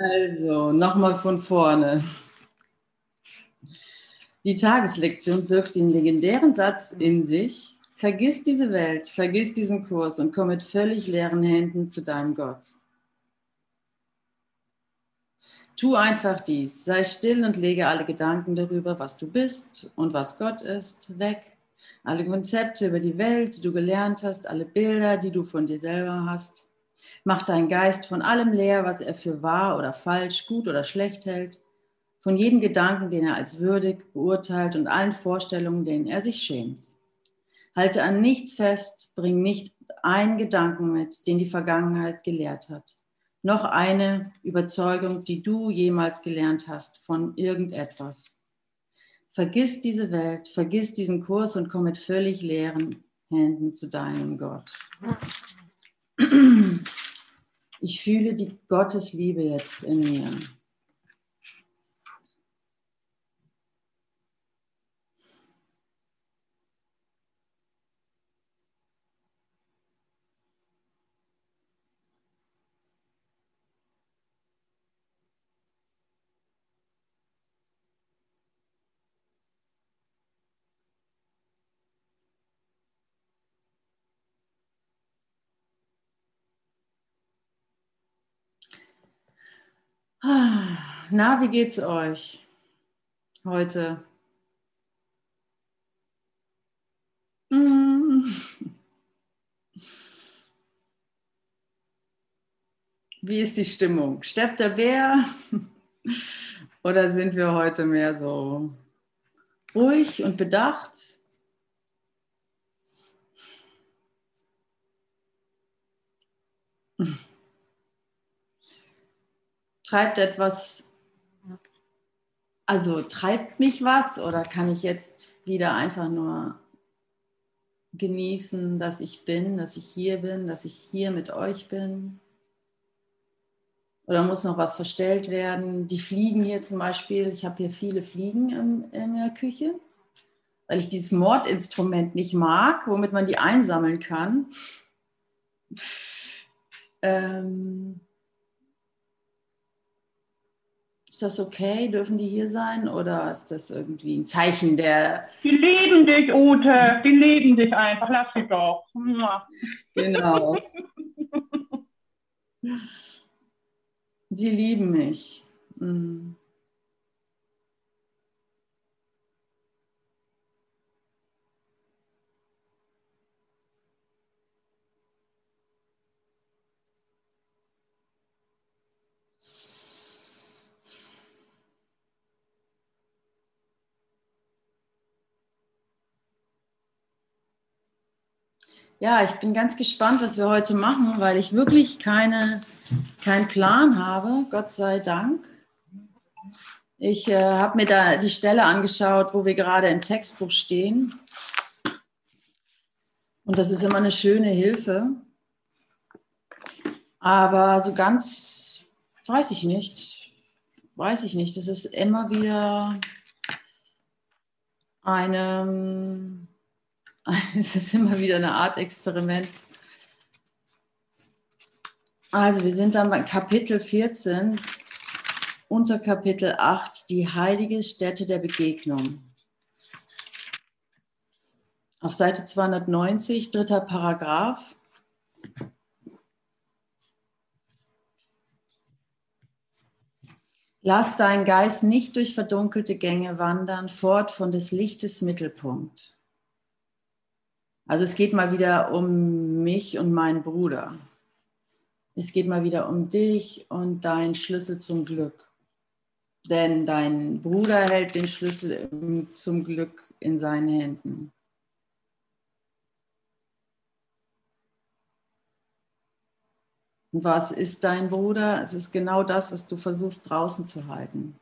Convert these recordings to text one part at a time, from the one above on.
Also, nochmal von vorne. Die Tageslektion birgt den legendären Satz in sich, vergiss diese Welt, vergiss diesen Kurs und komm mit völlig leeren Händen zu deinem Gott. Tu einfach dies, sei still und lege alle Gedanken darüber, was du bist und was Gott ist, weg. Alle Konzepte über die Welt, die du gelernt hast, alle Bilder, die du von dir selber hast. Mach deinen Geist von allem leer, was er für wahr oder falsch, gut oder schlecht hält, von jedem Gedanken, den er als würdig beurteilt und allen Vorstellungen, denen er sich schämt. Halte an nichts fest, bring nicht einen Gedanken mit, den die Vergangenheit gelehrt hat, noch eine Überzeugung, die du jemals gelernt hast von irgendetwas. Vergiss diese Welt, vergiss diesen Kurs und komm mit völlig leeren Händen zu deinem Gott. Ich fühle die Gottesliebe jetzt in mir. Na, wie geht's euch heute? Mm. Wie ist die Stimmung? Steppt der Bär? Oder sind wir heute mehr so ruhig und bedacht? Treibt etwas also treibt mich was oder kann ich jetzt wieder einfach nur genießen, dass ich bin, dass ich hier bin, dass ich hier mit euch bin? Oder muss noch was verstellt werden? Die Fliegen hier zum Beispiel, ich habe hier viele Fliegen in, in der Küche, weil ich dieses Mordinstrument nicht mag, womit man die einsammeln kann. Ähm, Ist das okay? Dürfen die hier sein? Oder ist das irgendwie ein Zeichen der. Die lieben dich, Ute. Die lieben dich einfach. Lass sie doch. Genau. Sie lieben mich. Mhm. Ja, ich bin ganz gespannt, was wir heute machen, weil ich wirklich keine, keinen Plan habe, Gott sei Dank. Ich äh, habe mir da die Stelle angeschaut, wo wir gerade im Textbuch stehen. Und das ist immer eine schöne Hilfe. Aber so ganz, weiß ich nicht, weiß ich nicht. Das ist immer wieder eine es ist immer wieder eine Art Experiment. Also wir sind dann bei Kapitel 14, unter Kapitel 8, die heilige Stätte der Begegnung. Auf Seite 290, dritter Paragraph. Lass deinen Geist nicht durch verdunkelte Gänge wandern, fort von des Lichtes Mittelpunkt. Also es geht mal wieder um mich und meinen Bruder. Es geht mal wieder um dich und dein Schlüssel zum Glück. Denn dein Bruder hält den Schlüssel zum Glück in seinen Händen. Und was ist dein Bruder? Es ist genau das, was du versuchst draußen zu halten.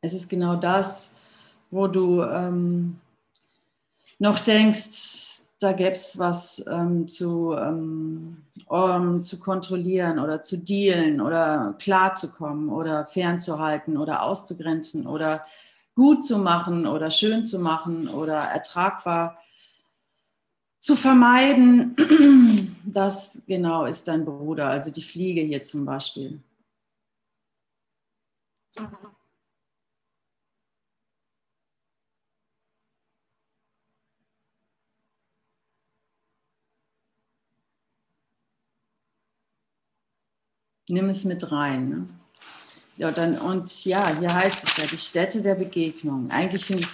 Es ist genau das, wo du ähm, noch denkst, da gäbe es was ähm, zu, um, ähm, zu kontrollieren oder zu dealen oder klarzukommen oder fernzuhalten oder auszugrenzen oder gut zu machen oder schön zu machen oder ertragbar zu vermeiden, das genau ist dein Bruder, also die Fliege hier zum Beispiel. Nimm es mit rein. Ne? Ja, dann, und ja, hier heißt es ja die Stätte der Begegnung. Eigentlich finde ich,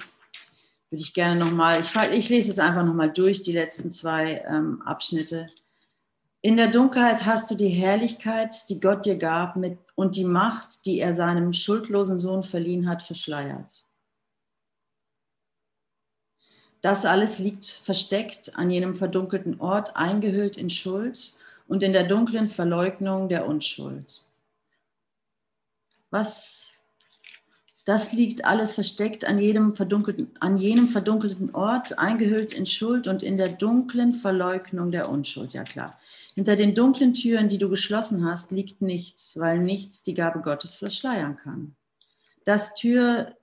würde ich gerne nochmal, ich, ich lese es einfach nochmal durch, die letzten zwei ähm, Abschnitte. In der Dunkelheit hast du die Herrlichkeit, die Gott dir gab, mit, und die Macht, die er seinem schuldlosen Sohn verliehen hat, verschleiert. Das alles liegt versteckt an jenem verdunkelten Ort, eingehüllt in Schuld und in der dunklen Verleugnung der Unschuld. Was, das liegt alles versteckt an, jedem verdunkelten, an jenem verdunkelten Ort, eingehüllt in Schuld und in der dunklen Verleugnung der Unschuld. Ja klar. Hinter den dunklen Türen, die du geschlossen hast, liegt nichts, weil nichts die Gabe Gottes verschleiern kann. Das Tür,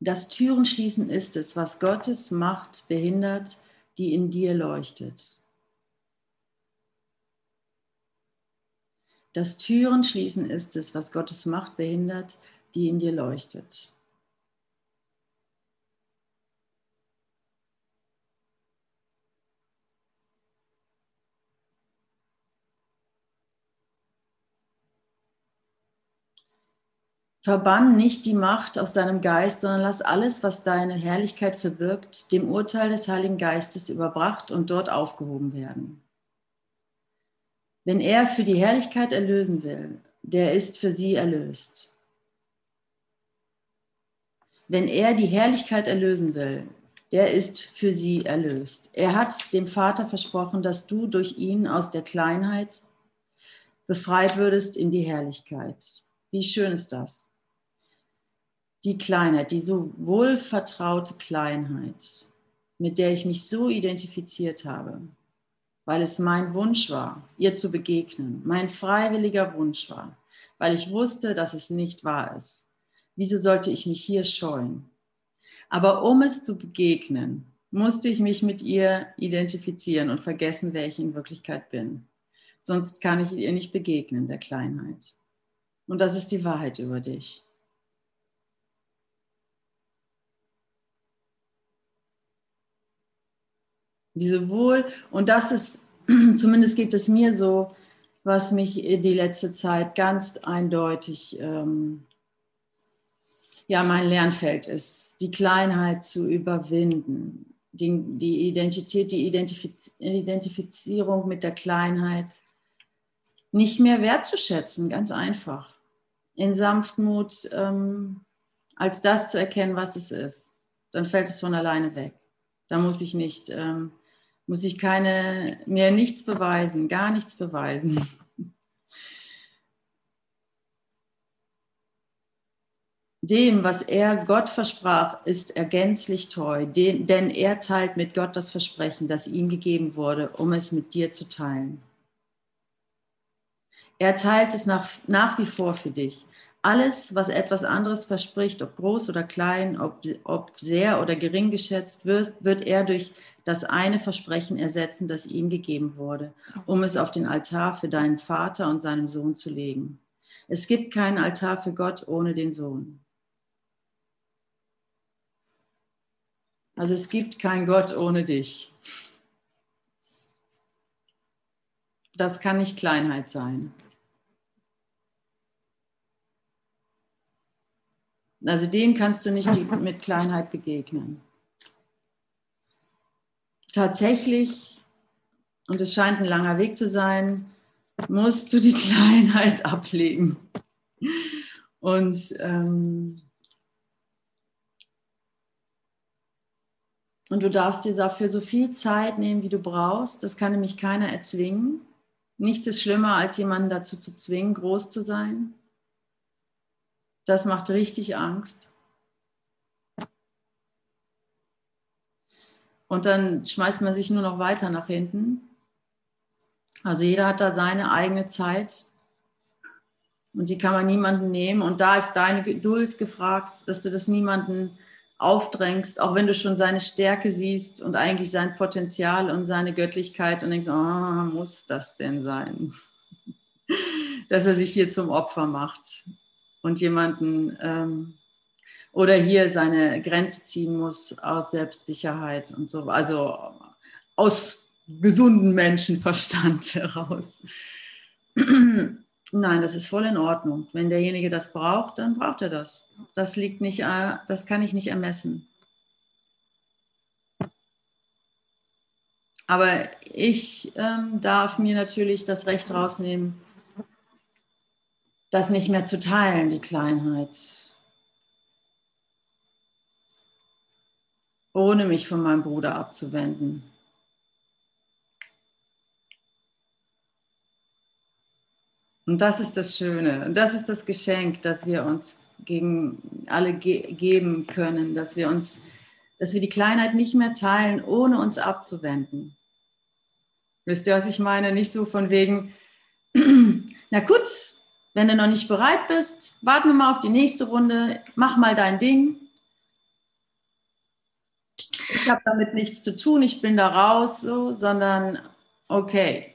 das Türenschließen ist es, was Gottes Macht behindert, die in dir leuchtet. Das Türen schließen ist es, was Gottes Macht behindert, die in dir leuchtet. Verbann nicht die Macht aus deinem Geist, sondern lass alles, was deine Herrlichkeit verbirgt, dem Urteil des Heiligen Geistes überbracht und dort aufgehoben werden. Wenn er für die Herrlichkeit erlösen will, der ist für sie erlöst. Wenn er die Herrlichkeit erlösen will, der ist für sie erlöst. Er hat dem Vater versprochen, dass du durch ihn aus der Kleinheit befreit würdest in die Herrlichkeit. Wie schön ist das? Die Kleinheit, die so wohlvertraute Kleinheit, mit der ich mich so identifiziert habe weil es mein Wunsch war, ihr zu begegnen, mein freiwilliger Wunsch war, weil ich wusste, dass es nicht wahr ist. Wieso sollte ich mich hier scheuen? Aber um es zu begegnen, musste ich mich mit ihr identifizieren und vergessen, wer ich in Wirklichkeit bin. Sonst kann ich ihr nicht begegnen, der Kleinheit. Und das ist die Wahrheit über dich. Diese Wohl, und das ist, zumindest geht es mir so, was mich die letzte Zeit ganz eindeutig, ähm, ja, mein Lernfeld ist, die Kleinheit zu überwinden, die, die Identität, die Identifiz Identifizierung mit der Kleinheit nicht mehr wertzuschätzen, ganz einfach. In Sanftmut ähm, als das zu erkennen, was es ist. Dann fällt es von alleine weg. Da muss ich nicht ähm, muss ich keine, mir nichts beweisen, gar nichts beweisen. Dem, was er Gott versprach, ist er gänzlich treu, denn er teilt mit Gott das Versprechen, das ihm gegeben wurde, um es mit dir zu teilen. Er teilt es nach, nach wie vor für dich alles, was etwas anderes verspricht, ob groß oder klein, ob, ob sehr oder gering geschätzt wird, wird er durch das eine Versprechen ersetzen, das ihm gegeben wurde, um es auf den Altar für deinen Vater und seinem Sohn zu legen. Es gibt keinen Altar für Gott ohne den Sohn. Also es gibt keinen Gott ohne dich. Das kann nicht Kleinheit sein. Also dem kannst du nicht mit Kleinheit begegnen. Tatsächlich, und es scheint ein langer Weg zu sein, musst du die Kleinheit ablegen. Und, ähm, und du darfst dir dafür so viel Zeit nehmen, wie du brauchst. Das kann nämlich keiner erzwingen. Nichts ist schlimmer, als jemanden dazu zu zwingen, groß zu sein. Das macht richtig Angst. Und dann schmeißt man sich nur noch weiter nach hinten. Also jeder hat da seine eigene Zeit und die kann man niemandem nehmen. Und da ist deine Geduld gefragt, dass du das niemandem aufdrängst, auch wenn du schon seine Stärke siehst und eigentlich sein Potenzial und seine Göttlichkeit und denkst, oh, muss das denn sein? Dass er sich hier zum Opfer macht und jemanden ähm, oder hier seine Grenze ziehen muss aus Selbstsicherheit und so, also aus gesunden Menschenverstand heraus. Nein, das ist voll in Ordnung. Wenn derjenige das braucht, dann braucht er das. Das liegt nicht, äh, das kann ich nicht ermessen. Aber ich ähm, darf mir natürlich das Recht rausnehmen, das nicht mehr zu teilen, die Kleinheit. Ohne mich von meinem Bruder abzuwenden. Und das ist das Schöne. Und das ist das Geschenk, das wir uns gegen alle ge geben können, dass wir uns, dass wir die Kleinheit nicht mehr teilen, ohne uns abzuwenden. Wisst ihr, was ich meine? Nicht so von wegen, na gut, wenn du noch nicht bereit bist, warten wir mal auf die nächste Runde, mach mal dein Ding. Ich habe damit nichts zu tun, ich bin da raus, so, sondern okay,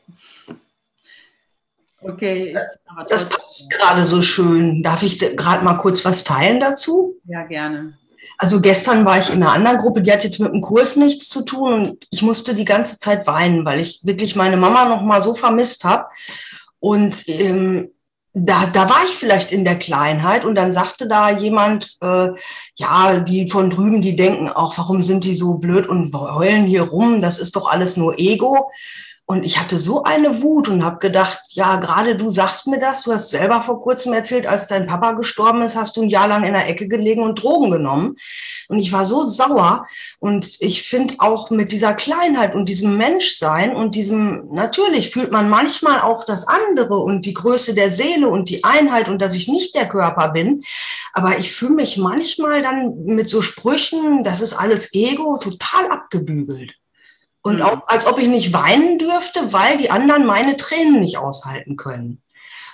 Okay. das passt gerade so schön. Darf ich gerade mal kurz was teilen dazu? Ja, gerne. Also gestern war ich in einer anderen Gruppe, die hat jetzt mit dem Kurs nichts zu tun und ich musste die ganze Zeit weinen, weil ich wirklich meine Mama noch mal so vermisst habe. Und ähm, da, da war ich vielleicht in der Kleinheit und dann sagte da jemand, äh, ja, die von drüben, die denken auch, warum sind die so blöd und heulen hier rum, das ist doch alles nur Ego. Und ich hatte so eine Wut und habe gedacht, ja, gerade du sagst mir das, du hast selber vor kurzem erzählt, als dein Papa gestorben ist, hast du ein Jahr lang in der Ecke gelegen und Drogen genommen. Und ich war so sauer. Und ich finde auch mit dieser Kleinheit und diesem Menschsein und diesem, natürlich fühlt man manchmal auch das andere und die Größe der Seele und die Einheit und dass ich nicht der Körper bin. Aber ich fühle mich manchmal dann mit so Sprüchen, das ist alles Ego, total abgebügelt. Und mhm. auch als ob ich nicht weinen dürfte, weil die anderen meine Tränen nicht aushalten können.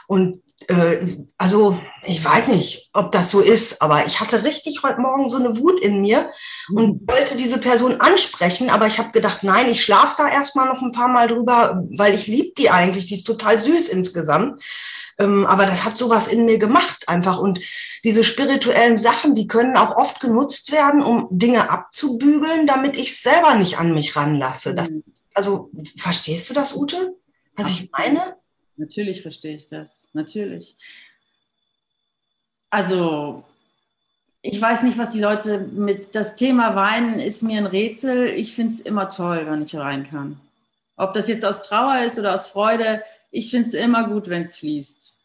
Und äh, also ich weiß nicht, ob das so ist, aber ich hatte richtig heute Morgen so eine Wut in mir und mhm. wollte diese Person ansprechen, aber ich habe gedacht, nein, ich schlafe da erstmal noch ein paar Mal drüber, weil ich liebe die eigentlich, die ist total süß insgesamt. Ähm, aber das hat sowas in mir gemacht einfach. Und diese spirituellen Sachen, die können auch oft genutzt werden, um Dinge abzubügeln, damit ich selber nicht an mich ranlasse. Das, mhm. also verstehst du das, Ute? Was ich meine? Natürlich verstehe ich das. Natürlich. Also ich weiß nicht, was die Leute mit das Thema Weinen ist mir ein Rätsel. Ich finde es immer toll, wenn ich rein kann. Ob das jetzt aus Trauer ist oder aus Freude, ich finde es immer gut, wenn es fließt.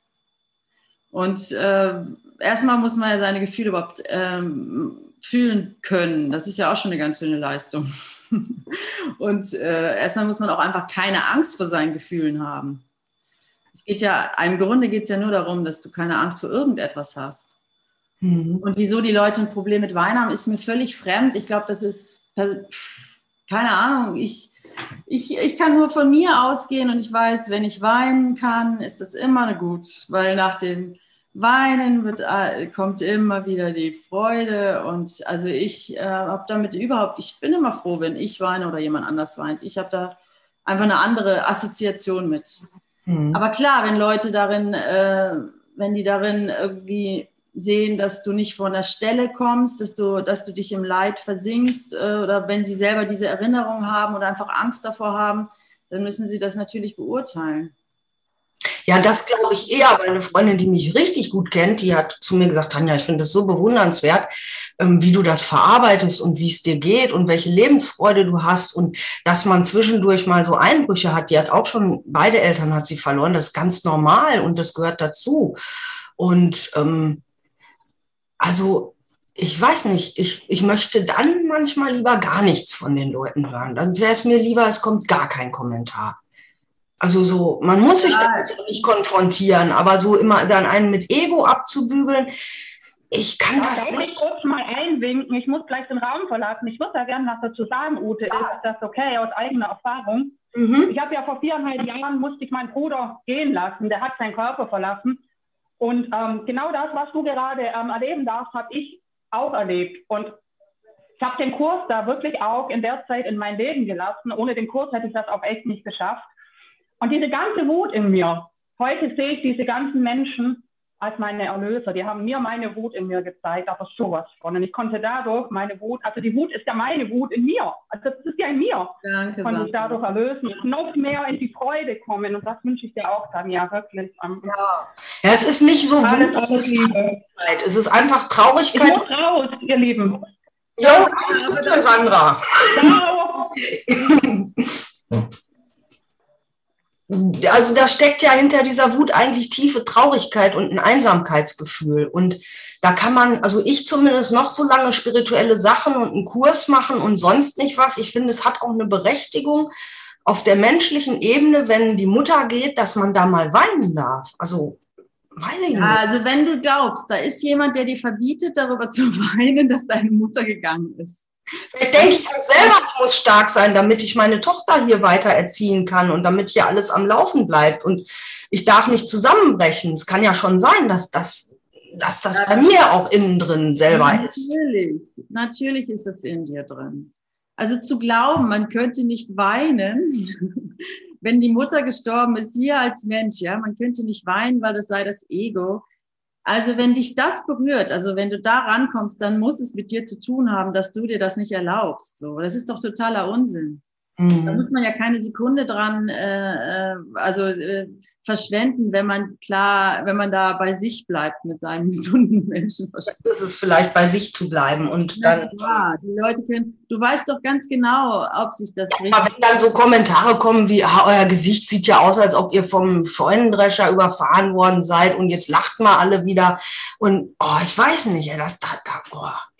Und äh, erstmal muss man ja seine Gefühle überhaupt ähm, fühlen können. Das ist ja auch schon eine ganz schöne Leistung. Und äh, erstmal muss man auch einfach keine Angst vor seinen Gefühlen haben. Es geht ja, im Grunde geht es ja nur darum, dass du keine Angst vor irgendetwas hast. Mhm. Und wieso die Leute ein Problem mit Wein haben, ist mir völlig fremd. Ich glaube, das ist, keine Ahnung, ich, ich, ich kann nur von mir ausgehen und ich weiß, wenn ich weinen kann, ist das immer gut, weil nach dem Weinen wird, äh, kommt immer wieder die Freude und also ich äh, habe damit überhaupt, ich bin immer froh, wenn ich weine oder jemand anders weint. Ich habe da einfach eine andere Assoziation mit. Mhm. Aber klar, wenn Leute darin, äh, wenn die darin irgendwie sehen, dass du nicht von der Stelle kommst, dass du, dass du dich im Leid versinkst äh, oder wenn sie selber diese Erinnerung haben oder einfach Angst davor haben, dann müssen sie das natürlich beurteilen. Ja, das glaube ich eher, weil eine Freundin, die mich richtig gut kennt, die hat zu mir gesagt, Tanja, ich finde es so bewundernswert, ähm, wie du das verarbeitest und wie es dir geht und welche Lebensfreude du hast und dass man zwischendurch mal so Einbrüche hat. Die hat auch schon, beide Eltern hat sie verloren. Das ist ganz normal und das gehört dazu. Und ähm, also ich weiß nicht, ich, ich möchte dann manchmal lieber gar nichts von den Leuten hören. Dann wäre es mir lieber, es kommt gar kein Kommentar. Also so, man muss sich damit nicht konfrontieren, aber so immer dann einen mit Ego abzubügeln, ich kann ja, das nicht. Ich kurz mal einwinken, ich muss gleich den Raum verlassen. Ich würde da gerne was dazu sagen, Ute. Ja. Ist das okay aus eigener Erfahrung? Mhm. Ich habe ja vor viereinhalb Jahren musste ich meinen Bruder gehen lassen. Der hat seinen Körper verlassen. Und ähm, genau das, was du gerade ähm, erleben darfst, habe ich auch erlebt. Und ich habe den Kurs da wirklich auch in der Zeit in mein Leben gelassen. Ohne den Kurs hätte ich das auch echt nicht geschafft. Und diese ganze Wut in mir, heute sehe ich diese ganzen Menschen als meine Erlöser. Die haben mir meine Wut in mir gezeigt, aber sowas von. Und ich konnte dadurch meine Wut, also die Wut ist ja meine Wut in mir. Also das ist ja in mir. Danke. Konnte ich dadurch erlösen und noch mehr in die Freude kommen. Und das wünsche ich dir auch, Tanja, wirklich. Ja. ja, es ist nicht so Wut, es ist Traurigkeit. Es ist einfach Traurigkeit. Ich muss raus, ihr Lieben. Ja, alles Gute, Sandra. Ciao. also da steckt ja hinter dieser Wut eigentlich tiefe Traurigkeit und ein Einsamkeitsgefühl. Und da kann man, also ich zumindest noch so lange spirituelle Sachen und einen Kurs machen und sonst nicht was. Ich finde, es hat auch eine Berechtigung auf der menschlichen Ebene, wenn die Mutter geht, dass man da mal weinen darf. Also Weiß ich nicht. Also wenn du glaubst, da ist jemand, der dir verbietet, darüber zu weinen, dass deine Mutter gegangen ist. Vielleicht denke ich auch selber, ich muss stark sein, damit ich meine Tochter hier weiter erziehen kann und damit hier alles am Laufen bleibt. Und ich darf nicht zusammenbrechen. Es kann ja schon sein, dass das, dass das bei mir auch innen drin selber natürlich, ist. Natürlich, natürlich ist es in dir drin. Also zu glauben, man könnte nicht weinen, wenn die Mutter gestorben ist, hier als Mensch, ja, man könnte nicht weinen, weil das sei das Ego. Also wenn dich das berührt, also wenn du da rankommst, dann muss es mit dir zu tun haben, dass du dir das nicht erlaubst. So, das ist doch totaler Unsinn. Mhm. Da muss man ja keine Sekunde dran, äh, äh, also äh, verschwenden, wenn man klar, wenn man da bei sich bleibt mit seinem gesunden Menschenverstand. Das ist vielleicht bei sich zu bleiben und ja, dann. Ja, die Leute können. Du weißt doch ganz genau, ob sich das. Ja, aber wenn dann so Kommentare kommen wie, ah, euer Gesicht sieht ja aus, als ob ihr vom Scheunendrescher überfahren worden seid und jetzt lacht mal alle wieder und oh, ich weiß nicht, das da, da, oh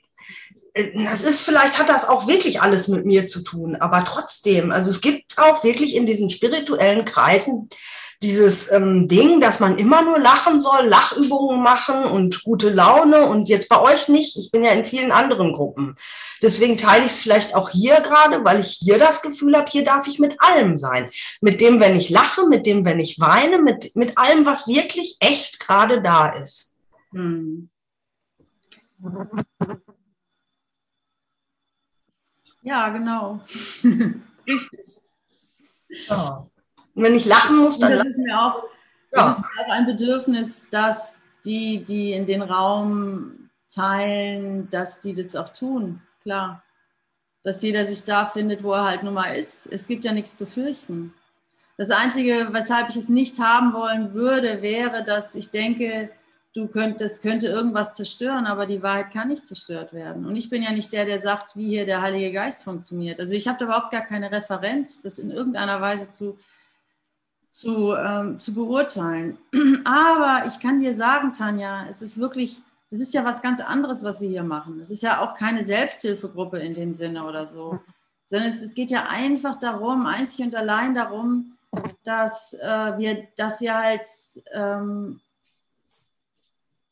das ist vielleicht hat das auch wirklich alles mit mir zu tun, aber trotzdem, also es gibt auch wirklich in diesen spirituellen Kreisen dieses ähm, Ding, dass man immer nur lachen soll, Lachübungen machen und gute Laune und jetzt bei euch nicht. Ich bin ja in vielen anderen Gruppen. Deswegen teile ich es vielleicht auch hier gerade, weil ich hier das Gefühl habe, hier darf ich mit allem sein. Mit dem, wenn ich lache, mit dem, wenn ich weine, mit, mit allem, was wirklich echt gerade da ist. Hm. Ja, genau. Richtig. Ja. Und wenn ich lachen muss, dann. Das ist mir auch, ja. das ist mir auch ein Bedürfnis, dass die, die in den Raum teilen, dass die das auch tun. Klar. Dass jeder sich da findet, wo er halt nun mal ist. Es gibt ja nichts zu fürchten. Das Einzige, weshalb ich es nicht haben wollen würde, wäre, dass ich denke, du könntest, könnte irgendwas zerstören, aber die Wahrheit kann nicht zerstört werden. Und ich bin ja nicht der, der sagt, wie hier der Heilige Geist funktioniert. Also ich habe da überhaupt gar keine Referenz, das in irgendeiner Weise zu, zu, ähm, zu beurteilen. Aber ich kann dir sagen, Tanja, es ist wirklich, das ist ja was ganz anderes, was wir hier machen. Es ist ja auch keine Selbsthilfegruppe in dem Sinne oder so, sondern es, es geht ja einfach darum, einzig und allein darum, dass, äh, wir, dass wir halt ähm,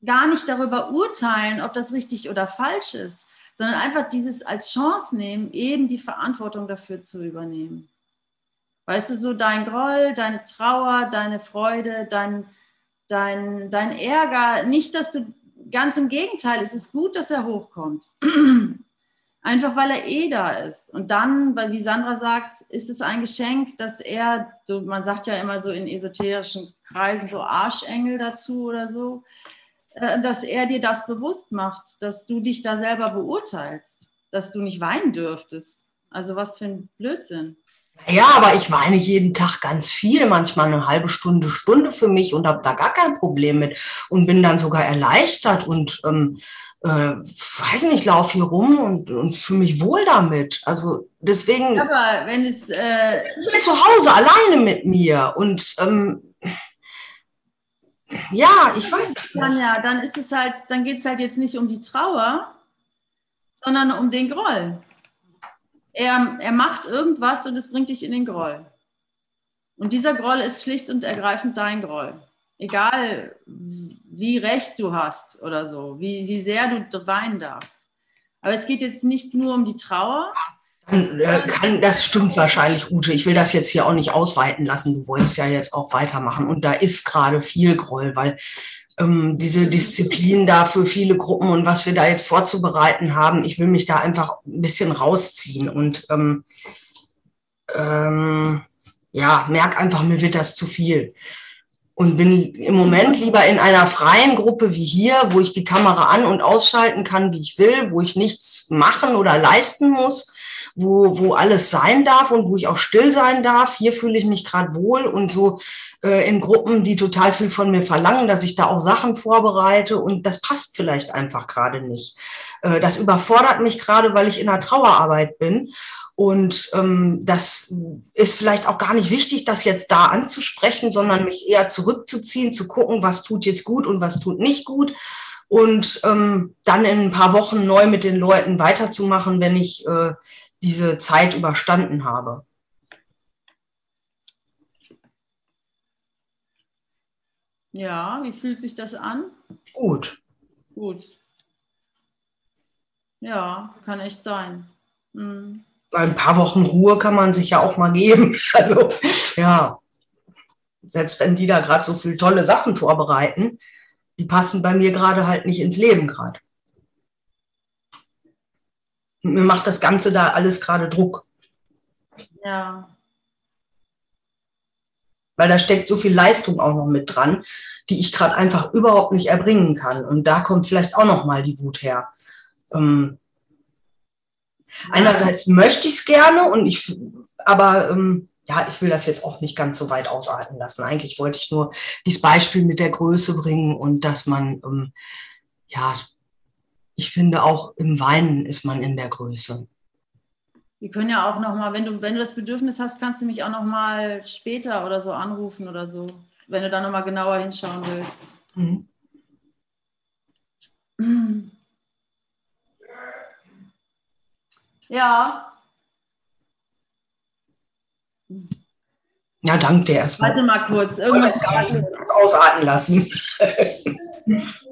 gar nicht darüber urteilen, ob das richtig oder falsch ist, sondern einfach dieses als Chance nehmen, eben die Verantwortung dafür zu übernehmen. Weißt du, so dein Groll, deine Trauer, deine Freude, dein, dein, dein Ärger, nicht, dass du, ganz im Gegenteil, es ist gut, dass er hochkommt. Einfach weil er eh da ist. Und dann, weil wie Sandra sagt, ist es ein Geschenk, dass er, so, man sagt ja immer so in esoterischen Kreisen so Arschengel dazu oder so, äh, dass er dir das bewusst macht, dass du dich da selber beurteilst, dass du nicht weinen dürftest. Also was für ein Blödsinn. Ja, aber ich weine jeden Tag ganz viel, manchmal eine halbe Stunde, Stunde für mich und habe da gar kein Problem mit und bin dann sogar erleichtert und ähm, äh, weiß nicht, laufe hier rum und, und fühle mich wohl damit. Also deswegen. Aber wenn es. Äh ich bin zu Hause alleine mit mir und ähm, ja, ich weiß es dann ja, dann ist es halt, dann geht es halt jetzt nicht um die Trauer, sondern um den Groll. Er, er macht irgendwas und es bringt dich in den Groll. Und dieser Groll ist schlicht und ergreifend dein Groll. Egal, wie recht du hast oder so, wie, wie sehr du weinen darfst. Aber es geht jetzt nicht nur um die Trauer, kann, das stimmt wahrscheinlich, Ute. Ich will das jetzt hier auch nicht ausweiten lassen. Du wolltest ja jetzt auch weitermachen. Und da ist gerade viel Groll, weil ähm, diese Disziplin da für viele Gruppen und was wir da jetzt vorzubereiten haben. Ich will mich da einfach ein bisschen rausziehen und ähm, ähm, ja, merk einfach, mir wird das zu viel. Und bin im Moment lieber in einer freien Gruppe wie hier, wo ich die Kamera an- und ausschalten kann, wie ich will, wo ich nichts machen oder leisten muss, wo, wo alles sein darf und wo ich auch still sein darf. Hier fühle ich mich gerade wohl und so äh, in Gruppen, die total viel von mir verlangen, dass ich da auch Sachen vorbereite und das passt vielleicht einfach gerade nicht. Äh, das überfordert mich gerade, weil ich in einer Trauerarbeit bin und ähm, das ist vielleicht auch gar nicht wichtig, das jetzt da anzusprechen, sondern mich eher zurückzuziehen, zu gucken, was tut jetzt gut und was tut nicht gut. Und ähm, dann in ein paar Wochen neu mit den Leuten weiterzumachen, wenn ich äh, diese Zeit überstanden habe. Ja, wie fühlt sich das an? Gut. Gut. Ja, kann echt sein. Mhm ein paar Wochen Ruhe kann man sich ja auch mal geben. Also ja, selbst wenn die da gerade so viele tolle Sachen vorbereiten, die passen bei mir gerade halt nicht ins Leben gerade. Mir macht das Ganze da alles gerade Druck. Ja. Weil da steckt so viel Leistung auch noch mit dran, die ich gerade einfach überhaupt nicht erbringen kann. Und da kommt vielleicht auch noch mal die Wut her. Ähm, Einerseits möchte ich es gerne und ich, aber ähm, ja, ich will das jetzt auch nicht ganz so weit ausarten lassen. Eigentlich wollte ich nur dieses Beispiel mit der Größe bringen und dass man, ähm, ja, ich finde auch im Weinen ist man in der Größe. Wir können ja auch noch mal, wenn du, wenn du das Bedürfnis hast, kannst du mich auch noch mal später oder so anrufen oder so, wenn du da noch mal genauer hinschauen willst. Mhm. Ja. Ja, danke dir erstmal. Warte mal kurz. Irgendwas ausatmen lassen.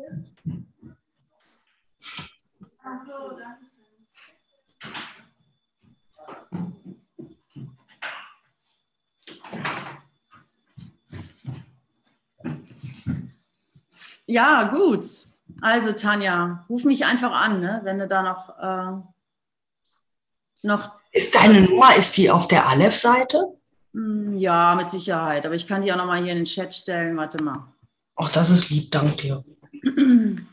Ja, gut. Also Tanja, ruf mich einfach an, ne, wenn du da noch äh, noch. Ist deine Nummer, ist die auf der Aleph-Seite? Hm, ja, mit Sicherheit. Aber ich kann die auch noch mal hier in den Chat stellen. Warte mal. Ach, das ist lieb, danke dir.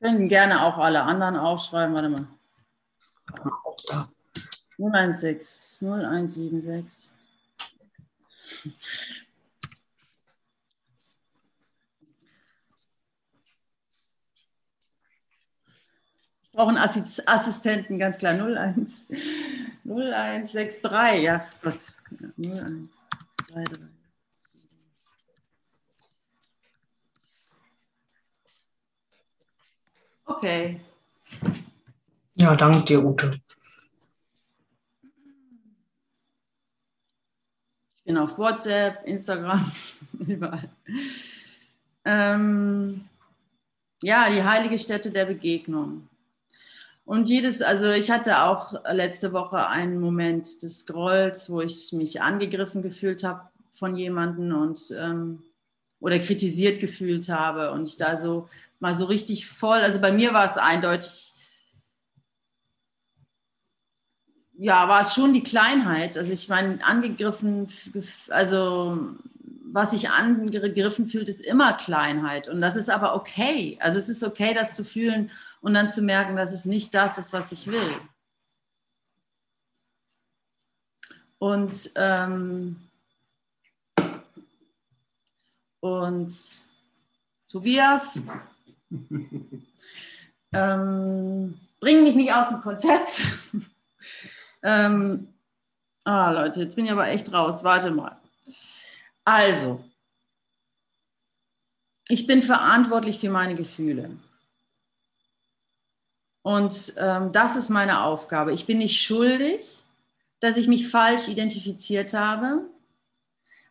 Können gerne auch alle anderen aufschreiben. Warte mal. Auch da. 016 0176 brauchen Assistenten, ganz klar. 01, 0163, ja Gott. 0123. Okay. Ja, danke dir, Ute. Ich bin auf WhatsApp, Instagram, überall. Ähm, ja, die heilige Stätte der Begegnung. Und jedes, also ich hatte auch letzte Woche einen Moment des Scrolls, wo ich mich angegriffen gefühlt habe von jemandem und ähm, oder kritisiert gefühlt habe und ich da so mal so richtig voll, also bei mir war es eindeutig, ja, war es schon die Kleinheit. Also ich meine, angegriffen, also was sich angegriffen fühlt, ist immer Kleinheit. Und das ist aber okay. Also es ist okay, das zu fühlen und dann zu merken, dass es nicht das ist, was ich will. Und, ähm, und Tobias, ähm, bring mich nicht aus dem Konzept. ähm, ah, Leute, jetzt bin ich aber echt raus. Warte mal. Also, ich bin verantwortlich für meine Gefühle. Und ähm, das ist meine Aufgabe. Ich bin nicht schuldig, dass ich mich falsch identifiziert habe.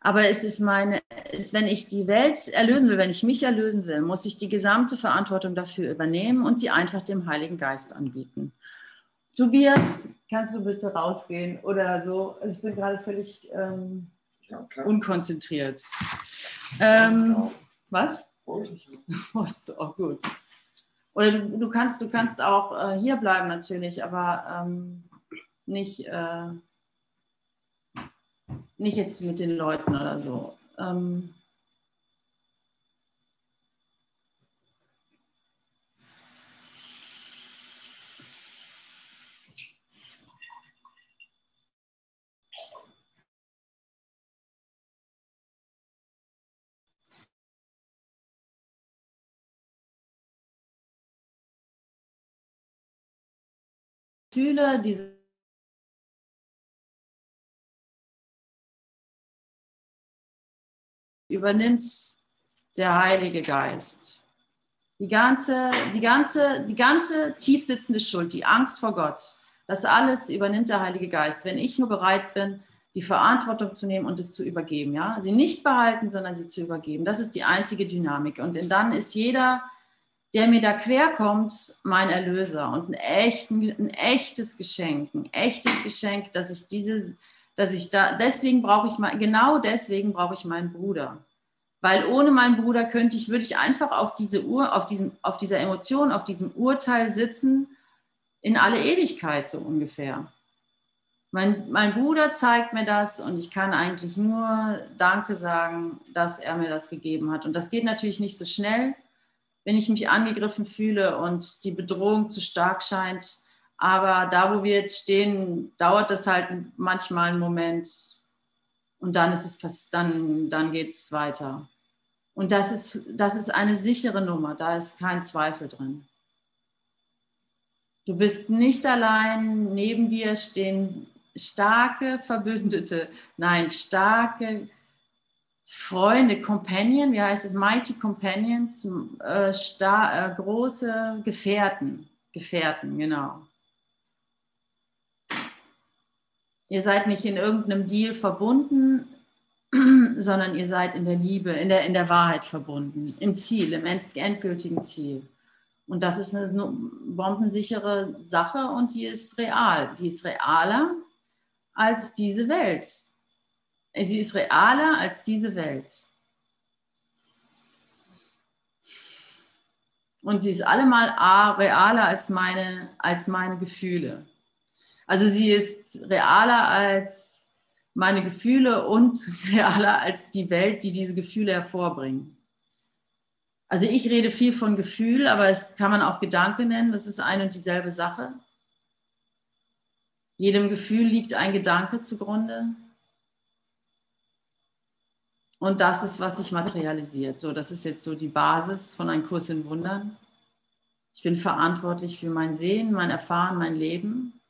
Aber es ist meine, ist, wenn ich die Welt erlösen will, wenn ich mich erlösen will, muss ich die gesamte Verantwortung dafür übernehmen und sie einfach dem Heiligen Geist anbieten. Tobias, kannst du bitte rausgehen oder so? Ich bin gerade völlig ähm, ja, unkonzentriert. Ähm, Was? Wolltest du auch gut. Oder du, du, kannst, du kannst auch äh, hier bleiben natürlich, aber ähm, nicht, äh, nicht jetzt mit den Leuten oder so. Ähm, Gefühle, diese übernimmt der Heilige Geist. Die ganze, die ganze, die ganze tief sitzende Schuld, die Angst vor Gott, das alles übernimmt der Heilige Geist, wenn ich nur bereit bin, die Verantwortung zu nehmen und es zu übergeben. Ja? Sie nicht behalten, sondern sie zu übergeben. Das ist die einzige Dynamik. Und dann ist jeder der mir da quer kommt, mein Erlöser und ein, echten, ein echtes Geschenk, ein echtes Geschenk, dass ich diese, dass ich da, deswegen brauche ich mal, genau deswegen brauche ich meinen Bruder. Weil ohne meinen Bruder könnte ich, würde ich einfach auf diese Uhr, auf diesem, auf dieser Emotion, auf diesem Urteil sitzen, in alle Ewigkeit so ungefähr. Mein, mein Bruder zeigt mir das und ich kann eigentlich nur Danke sagen, dass er mir das gegeben hat. Und das geht natürlich nicht so schnell wenn ich mich angegriffen fühle und die Bedrohung zu stark scheint. Aber da, wo wir jetzt stehen, dauert das halt manchmal einen Moment und dann ist es dann, dann geht es weiter. Und das ist, das ist eine sichere Nummer, da ist kein Zweifel drin. Du bist nicht allein, neben dir stehen starke Verbündete, nein, starke Freunde, Companion, wie heißt es, Mighty Companions, äh, star, äh, große Gefährten, Gefährten, genau. Ihr seid nicht in irgendeinem Deal verbunden, sondern ihr seid in der Liebe, in der, in der Wahrheit verbunden, im Ziel, im end, endgültigen Ziel. Und das ist eine bombensichere Sache und die ist real. Die ist realer als diese Welt. Sie ist realer als diese Welt. Und sie ist allemal realer als meine, als meine Gefühle. Also sie ist realer als meine Gefühle und realer als die Welt, die diese Gefühle hervorbringen. Also ich rede viel von Gefühl, aber es kann man auch Gedanke nennen. Das ist eine und dieselbe Sache. Jedem Gefühl liegt ein Gedanke zugrunde. Und das ist, was sich materialisiert. So, das ist jetzt so die Basis von einem Kurs in Wundern. Ich bin verantwortlich für mein Sehen, mein Erfahren, mein Leben.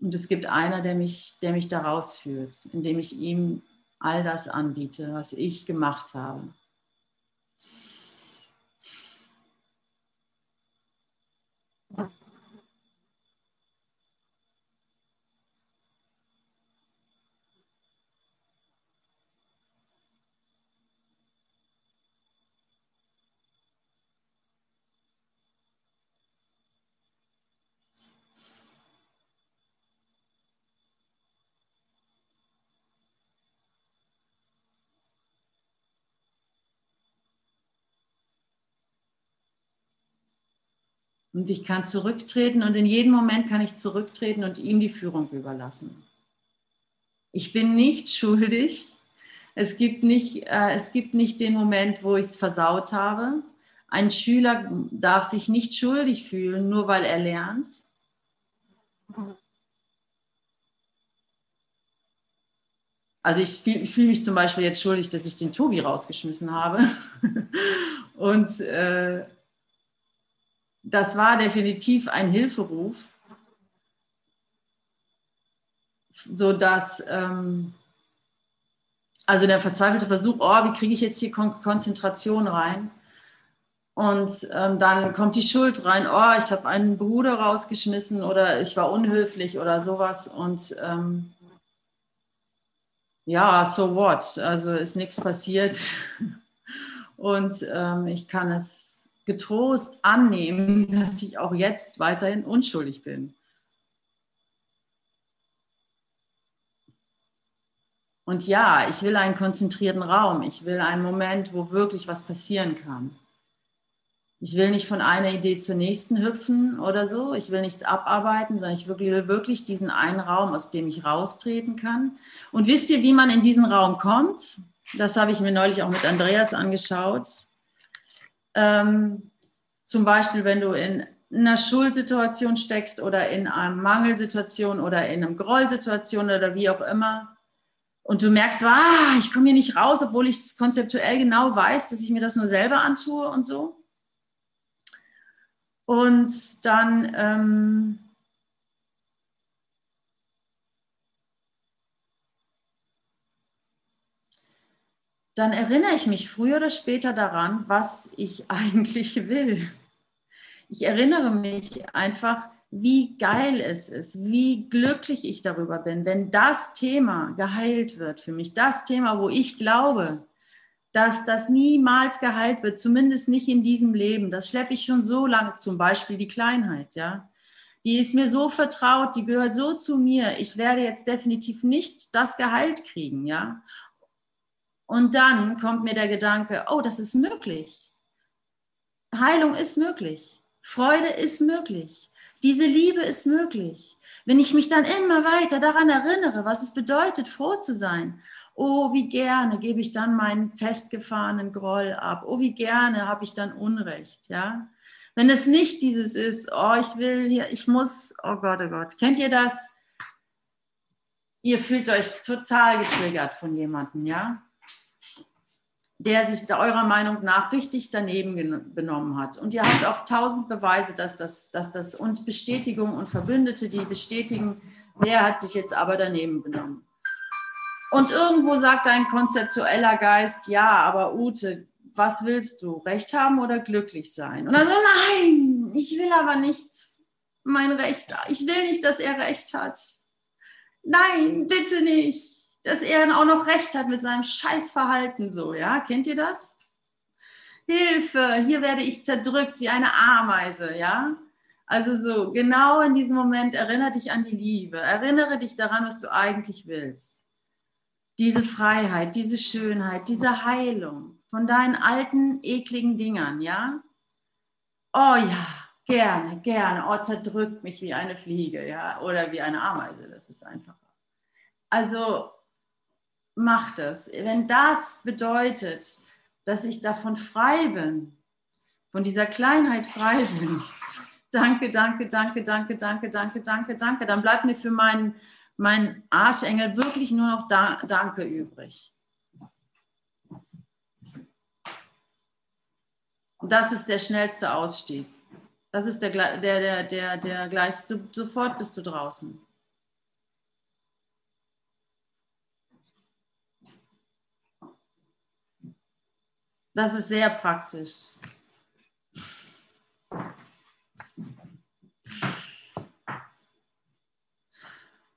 Und es gibt einer, der mich, der mich da rausführt, indem ich ihm all das anbiete, was ich gemacht habe. Und ich kann zurücktreten und in jedem Moment kann ich zurücktreten und ihm die Führung überlassen. Ich bin nicht schuldig. Es gibt nicht, äh, es gibt nicht den Moment, wo ich es versaut habe. Ein Schüler darf sich nicht schuldig fühlen, nur weil er lernt. Also ich fühle fühl mich zum Beispiel jetzt schuldig, dass ich den Tobi rausgeschmissen habe. Und äh, das war definitiv ein Hilferuf, sodass, ähm, also der verzweifelte Versuch, oh, wie kriege ich jetzt hier Kon Konzentration rein? Und ähm, dann kommt die Schuld rein, oh, ich habe einen Bruder rausgeschmissen oder ich war unhöflich oder sowas. Und ähm, ja, so what? Also ist nichts passiert. Und ähm, ich kann es getrost annehmen, dass ich auch jetzt weiterhin unschuldig bin. Und ja, ich will einen konzentrierten Raum. Ich will einen Moment, wo wirklich was passieren kann. Ich will nicht von einer Idee zur nächsten hüpfen oder so. Ich will nichts abarbeiten, sondern ich will wirklich diesen einen Raum, aus dem ich raustreten kann. Und wisst ihr, wie man in diesen Raum kommt? Das habe ich mir neulich auch mit Andreas angeschaut. Ähm, zum Beispiel, wenn du in einer Schuldsituation steckst oder in einer Mangelsituation oder in einer Grollsituation oder wie auch immer. Und du merkst, ah, ich komme hier nicht raus, obwohl ich es konzeptuell genau weiß, dass ich mir das nur selber antue und so. Und dann ähm, dann erinnere ich mich früher oder später daran, was ich eigentlich will. Ich erinnere mich einfach, wie geil es ist, wie glücklich ich darüber bin, wenn das Thema geheilt wird für mich, das Thema, wo ich glaube, dass das niemals geheilt wird, zumindest nicht in diesem Leben. Das schleppe ich schon so lange, zum Beispiel die Kleinheit, ja. Die ist mir so vertraut, die gehört so zu mir. Ich werde jetzt definitiv nicht das geheilt kriegen, ja. Und dann kommt mir der Gedanke, oh, das ist möglich. Heilung ist möglich. Freude ist möglich. Diese Liebe ist möglich. Wenn ich mich dann immer weiter daran erinnere, was es bedeutet, froh zu sein Oh, wie gerne gebe ich dann meinen festgefahrenen Groll ab. Oh, wie gerne habe ich dann Unrecht, ja? Wenn es nicht dieses ist, oh, ich will hier, ich muss, oh Gott, oh Gott. Kennt ihr das? Ihr fühlt euch total getriggert von jemandem, ja? Der sich eurer Meinung nach richtig daneben benommen hat. Und ihr habt auch tausend Beweise, dass das, dass das und Bestätigung und Verbündete, die bestätigen, der hat sich jetzt aber daneben benommen. Und irgendwo sagt dein konzeptueller Geist, ja, aber Ute, was willst du? Recht haben oder glücklich sein? Und dann so, nein, ich will aber nicht mein Recht. Ich will nicht, dass er Recht hat. Nein, bitte nicht. Dass er auch noch Recht hat mit seinem Scheißverhalten so, ja? Kennt ihr das? Hilfe, hier werde ich zerdrückt wie eine Ameise, ja? Also so, genau in diesem Moment erinnere dich an die Liebe. Erinnere dich daran, was du eigentlich willst diese Freiheit, diese Schönheit, diese Heilung von deinen alten, ekligen Dingern, ja? Oh ja, gerne, gerne. Oh, zerdrückt mich wie eine Fliege, ja, oder wie eine Ameise, das ist einfacher. Also mach das. Wenn das bedeutet, dass ich davon frei bin, von dieser Kleinheit frei bin, danke, danke, danke, danke, danke, danke, danke, danke, dann bleibt mir für meinen mein Arschengel wirklich nur noch da Danke übrig. Das ist der schnellste Ausstieg. Das ist der, der, der, der, der gleichste. Sofort bist du draußen. Das ist sehr praktisch.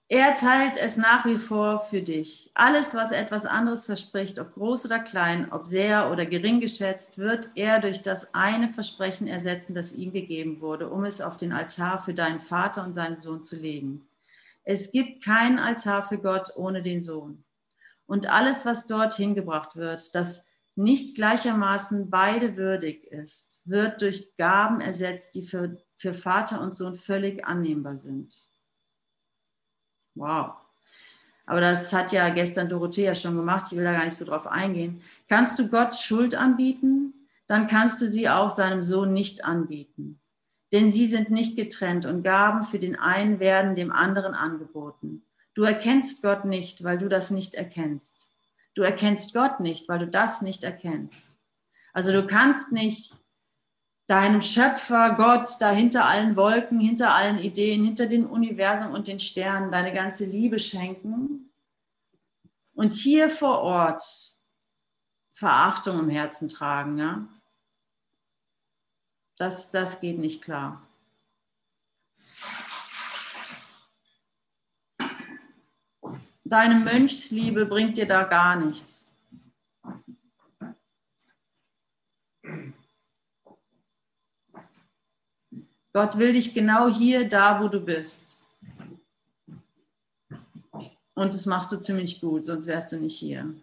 Er teilt es nach wie vor für dich. Alles, was etwas anderes verspricht, ob groß oder klein, ob sehr oder gering geschätzt, wird er durch das eine Versprechen ersetzen, das ihm gegeben wurde, um es auf den Altar für deinen Vater und seinen Sohn zu legen. Es gibt keinen Altar für Gott ohne den Sohn. Und alles, was dorthin gebracht wird, das nicht gleichermaßen beide würdig ist, wird durch Gaben ersetzt, die für, für Vater und Sohn völlig annehmbar sind. Wow. Aber das hat ja gestern Dorothea schon gemacht. Ich will da gar nicht so drauf eingehen. Kannst du Gott Schuld anbieten? Dann kannst du sie auch seinem Sohn nicht anbieten. Denn sie sind nicht getrennt und Gaben für den einen werden dem anderen angeboten. Du erkennst Gott nicht, weil du das nicht erkennst. Du erkennst Gott nicht, weil du das nicht erkennst. Also du kannst nicht deinem Schöpfer, Gott, da hinter allen Wolken, hinter allen Ideen, hinter dem Universum und den Sternen deine ganze Liebe schenken und hier vor Ort Verachtung im Herzen tragen. Ja? Das, das geht nicht klar. Deine Mönchsliebe bringt dir da gar nichts. Gott will dich genau hier, da, wo du bist. Und das machst du ziemlich gut, sonst wärst du nicht hier.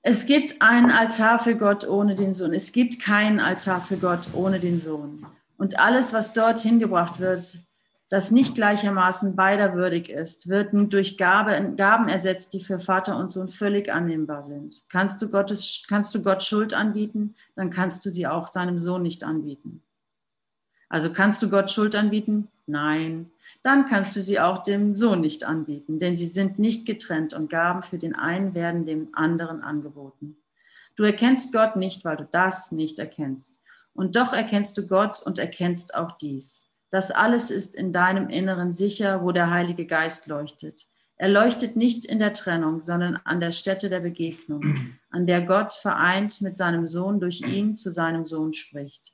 Es gibt einen Altar für Gott ohne den Sohn. Es gibt keinen Altar für Gott ohne den Sohn. Und alles, was dorthin gebracht wird, das nicht gleichermaßen beider würdig ist, wird durch Gabe, Gaben ersetzt, die für Vater und Sohn völlig annehmbar sind. Kannst du, Gottes, kannst du Gott Schuld anbieten, dann kannst du sie auch seinem Sohn nicht anbieten. Also kannst du Gott Schuld anbieten? Nein. Dann kannst du sie auch dem Sohn nicht anbieten, denn sie sind nicht getrennt und Gaben für den einen werden dem anderen angeboten. Du erkennst Gott nicht, weil du das nicht erkennst. Und doch erkennst du Gott und erkennst auch dies. Das alles ist in deinem Inneren sicher, wo der Heilige Geist leuchtet. Er leuchtet nicht in der Trennung, sondern an der Stätte der Begegnung, an der Gott vereint mit seinem Sohn durch ihn zu seinem Sohn spricht.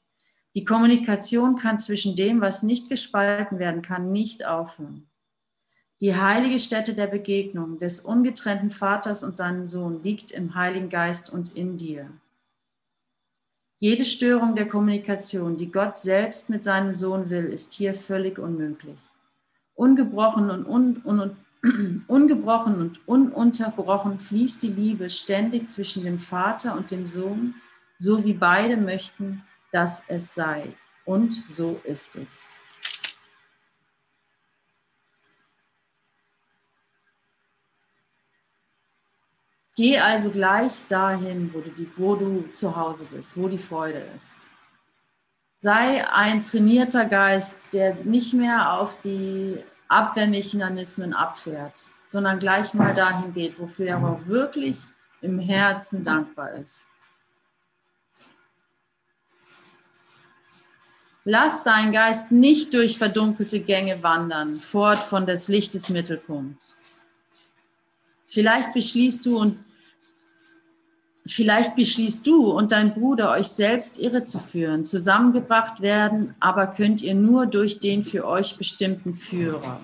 Die Kommunikation kann zwischen dem, was nicht gespalten werden kann, nicht aufhören. Die heilige Stätte der Begegnung des ungetrennten Vaters und seinem Sohn liegt im Heiligen Geist und in dir. Jede Störung der Kommunikation, die Gott selbst mit seinem Sohn will, ist hier völlig unmöglich. Ungebrochen und, un, un, ungebrochen und ununterbrochen fließt die Liebe ständig zwischen dem Vater und dem Sohn, so wie beide möchten, dass es sei. Und so ist es. Geh also gleich dahin, wo du, die, wo du zu Hause bist, wo die Freude ist. Sei ein trainierter Geist, der nicht mehr auf die Abwehrmechanismen abfährt, sondern gleich mal dahin geht, wofür er auch wirklich im Herzen dankbar ist. Lass deinen Geist nicht durch verdunkelte Gänge wandern, fort von des Lichtes Mittelpunkt. Vielleicht beschließt du und Vielleicht beschließt du und dein Bruder, euch selbst irre zu führen, zusammengebracht werden, aber könnt ihr nur durch den für euch bestimmten Führer.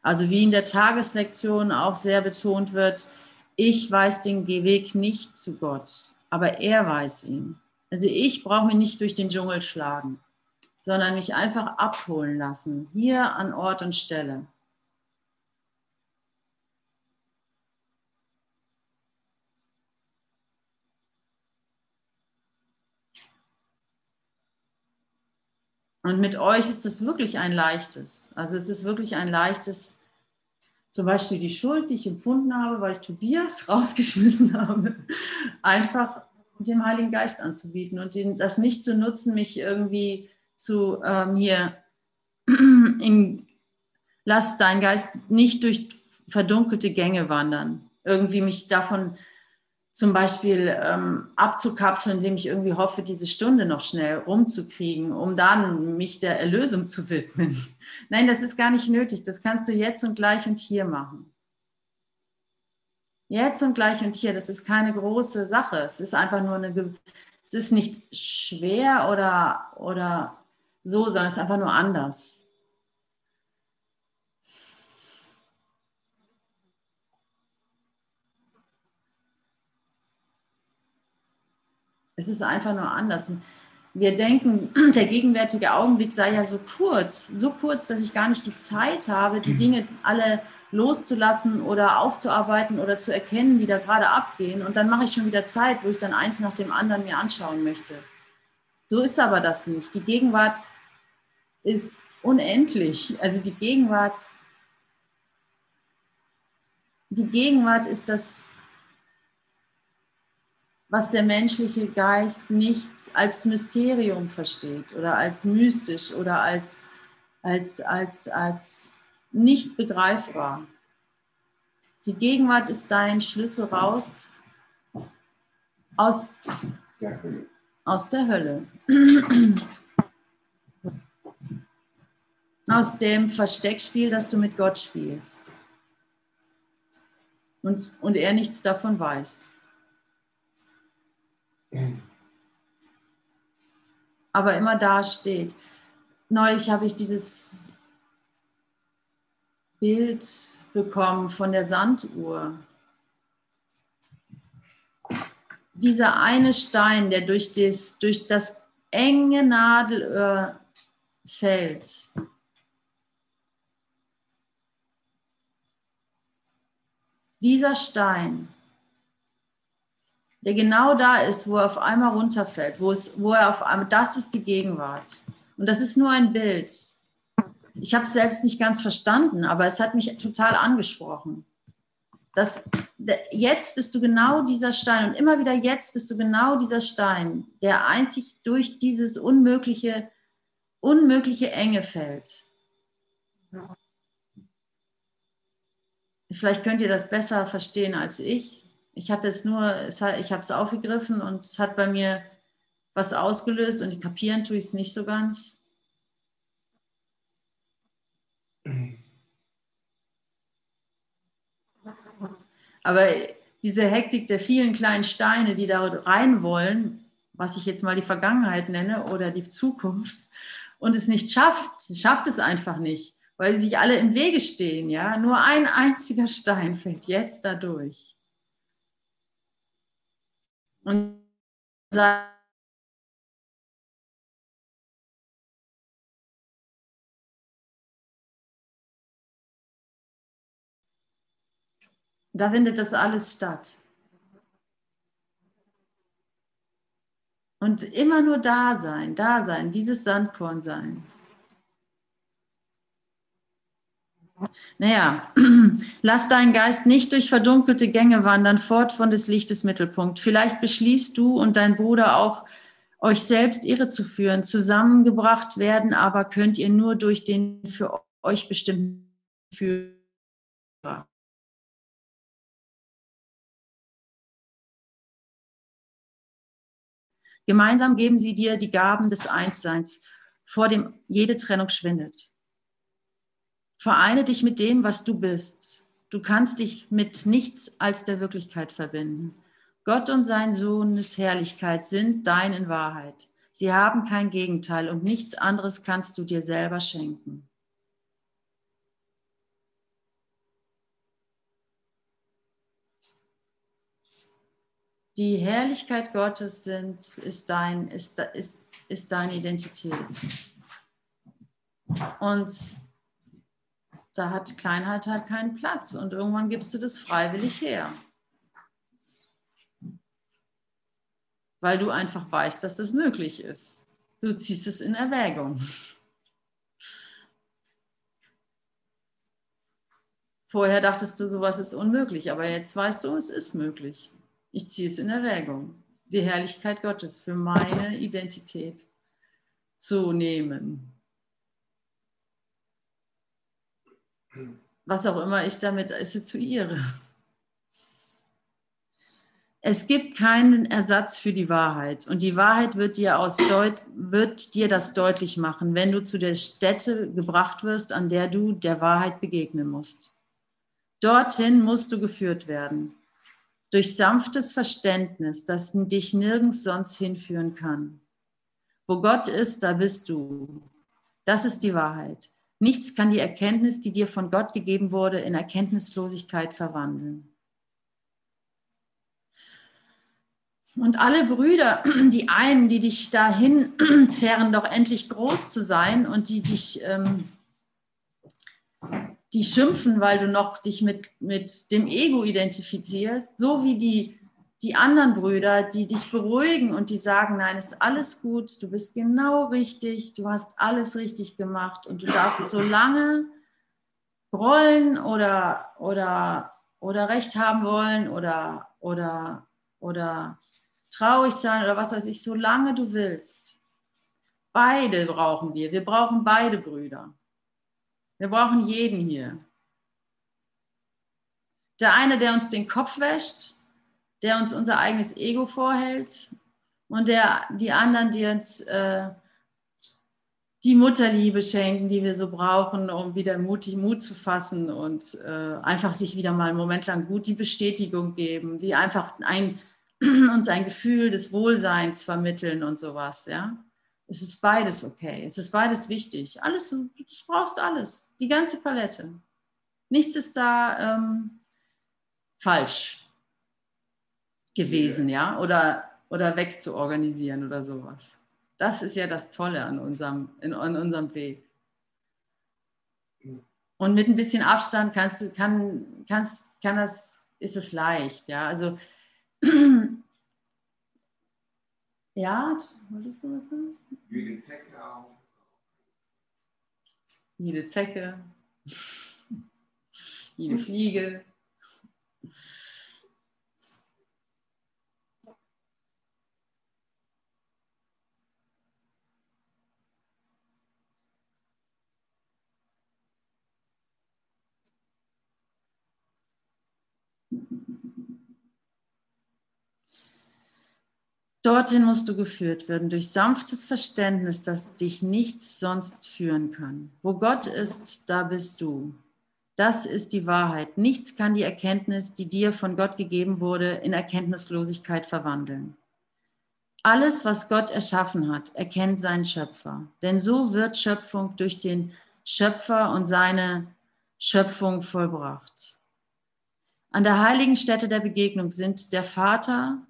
Also wie in der Tageslektion auch sehr betont wird, ich weiß den Weg nicht zu Gott, aber er weiß ihn. Also ich brauche mich nicht durch den Dschungel schlagen sondern mich einfach abholen lassen, hier an Ort und Stelle. Und mit euch ist es wirklich ein leichtes. Also es ist wirklich ein leichtes, zum Beispiel die Schuld, die ich empfunden habe, weil ich Tobias rausgeschmissen habe, einfach dem Heiligen Geist anzubieten und das nicht zu nutzen, mich irgendwie zu ähm, hier in, lass dein Geist nicht durch verdunkelte Gänge wandern. Irgendwie mich davon zum Beispiel ähm, abzukapseln, indem ich irgendwie hoffe, diese Stunde noch schnell rumzukriegen, um dann mich der Erlösung zu widmen. Nein, das ist gar nicht nötig. Das kannst du jetzt und gleich und hier machen. Jetzt und gleich und hier, das ist keine große Sache. Es ist einfach nur eine, es ist nicht schwer oder, oder so, sondern es ist einfach nur anders. Es ist einfach nur anders. Wir denken, der gegenwärtige Augenblick sei ja so kurz, so kurz, dass ich gar nicht die Zeit habe, die Dinge alle loszulassen oder aufzuarbeiten oder zu erkennen, die da gerade abgehen. Und dann mache ich schon wieder Zeit, wo ich dann eins nach dem anderen mir anschauen möchte. So ist aber das nicht. Die Gegenwart ist unendlich. Also die Gegenwart, die Gegenwart ist das, was der menschliche Geist nicht als Mysterium versteht oder als mystisch oder als, als, als, als nicht begreifbar. Die Gegenwart ist dein Schlüssel raus aus, aus der Hölle. aus dem Versteckspiel, das du mit Gott spielst. Und, und er nichts davon weiß. Aber immer da steht. Neulich habe ich dieses Bild bekommen von der Sanduhr. Dieser eine Stein, der durch das, durch das enge Nadelöhr fällt. Dieser Stein, der genau da ist, wo er auf einmal runterfällt, wo, es, wo er auf einmal, das ist die Gegenwart. Und das ist nur ein Bild. Ich habe es selbst nicht ganz verstanden, aber es hat mich total angesprochen. Das, jetzt bist du genau dieser Stein und immer wieder jetzt bist du genau dieser Stein, der einzig durch dieses unmögliche, unmögliche Enge fällt. Vielleicht könnt ihr das besser verstehen als ich. Ich hatte es nur, ich habe es aufgegriffen und es hat bei mir was ausgelöst und kapieren tue ich es nicht so ganz. Aber diese Hektik der vielen kleinen Steine, die da rein wollen, was ich jetzt mal die Vergangenheit nenne oder die Zukunft, und es nicht schafft, schafft es einfach nicht, weil sie sich alle im Wege stehen. Ja? Nur ein einziger Stein fällt jetzt dadurch. Und Da findet das alles statt. Und immer nur da sein, da sein, dieses Sandkorn sein. Naja, lass deinen Geist nicht durch verdunkelte Gänge wandern, fort von des Lichtes Mittelpunkt. Vielleicht beschließt du und dein Bruder auch, euch selbst irre zu führen. Zusammengebracht werden aber könnt ihr nur durch den für euch bestimmten Führer. Gemeinsam geben sie dir die Gaben des Einsseins, vor dem jede Trennung schwindet. Vereine dich mit dem, was du bist. Du kannst dich mit nichts als der Wirklichkeit verbinden. Gott und sein Sohnes Herrlichkeit sind dein in Wahrheit. Sie haben kein Gegenteil und nichts anderes kannst du dir selber schenken. Die Herrlichkeit Gottes sind, ist, dein, ist, ist, ist deine Identität. Und da hat Kleinheit halt keinen Platz und irgendwann gibst du das freiwillig her. Weil du einfach weißt, dass das möglich ist. Du ziehst es in Erwägung. Vorher dachtest du, sowas ist unmöglich, aber jetzt weißt du, es ist möglich. Ich ziehe es in Erwägung, die Herrlichkeit Gottes für meine Identität zu nehmen. Was auch immer ich damit assoziiere. Es gibt keinen Ersatz für die Wahrheit. Und die Wahrheit wird dir, aus Deut wird dir das deutlich machen, wenn du zu der Stätte gebracht wirst, an der du der Wahrheit begegnen musst. Dorthin musst du geführt werden durch sanftes Verständnis, das dich nirgends sonst hinführen kann. Wo Gott ist, da bist du. Das ist die Wahrheit. Nichts kann die Erkenntnis, die dir von Gott gegeben wurde, in Erkenntnislosigkeit verwandeln. Und alle Brüder, die einen, die dich dahin zerren, doch endlich groß zu sein und die dich ähm, die schimpfen, weil du noch dich mit, mit dem Ego identifizierst, so wie die, die anderen Brüder, die dich beruhigen und die sagen, nein, ist alles gut, du bist genau richtig, du hast alles richtig gemacht und du darfst so lange rollen oder, oder, oder Recht haben wollen oder, oder, oder traurig sein oder was weiß ich, solange du willst. Beide brauchen wir. Wir brauchen beide Brüder. Wir brauchen jeden hier. Der eine, der uns den Kopf wäscht, der uns unser eigenes Ego vorhält und der, die anderen, die uns äh, die Mutterliebe schenken, die wir so brauchen, um wieder mutig Mut zu fassen und äh, einfach sich wieder mal einen Moment lang gut die Bestätigung geben, die einfach ein, uns ein Gefühl des Wohlseins vermitteln und sowas, ja. Es ist beides okay. Es ist beides wichtig. Alles, du brauchst alles. Die ganze Palette. Nichts ist da ähm, falsch. gewesen, ja, oder, oder wegzuorganisieren oder sowas. Das ist ja das Tolle an unserem, in, an unserem Weg. Und mit ein bisschen Abstand kannst du, kann, kannst, kann das, ist es leicht, ja. Also ja, wolltest du was sagen? Jede Zecke auch. Jede Zecke, jede Fliege. Dorthin musst du geführt werden durch sanftes Verständnis, dass dich nichts sonst führen kann. Wo Gott ist, da bist du. Das ist die Wahrheit. Nichts kann die Erkenntnis, die dir von Gott gegeben wurde, in Erkenntnislosigkeit verwandeln. Alles, was Gott erschaffen hat, erkennt seinen Schöpfer. Denn so wird Schöpfung durch den Schöpfer und seine Schöpfung vollbracht. An der heiligen Stätte der Begegnung sind der Vater,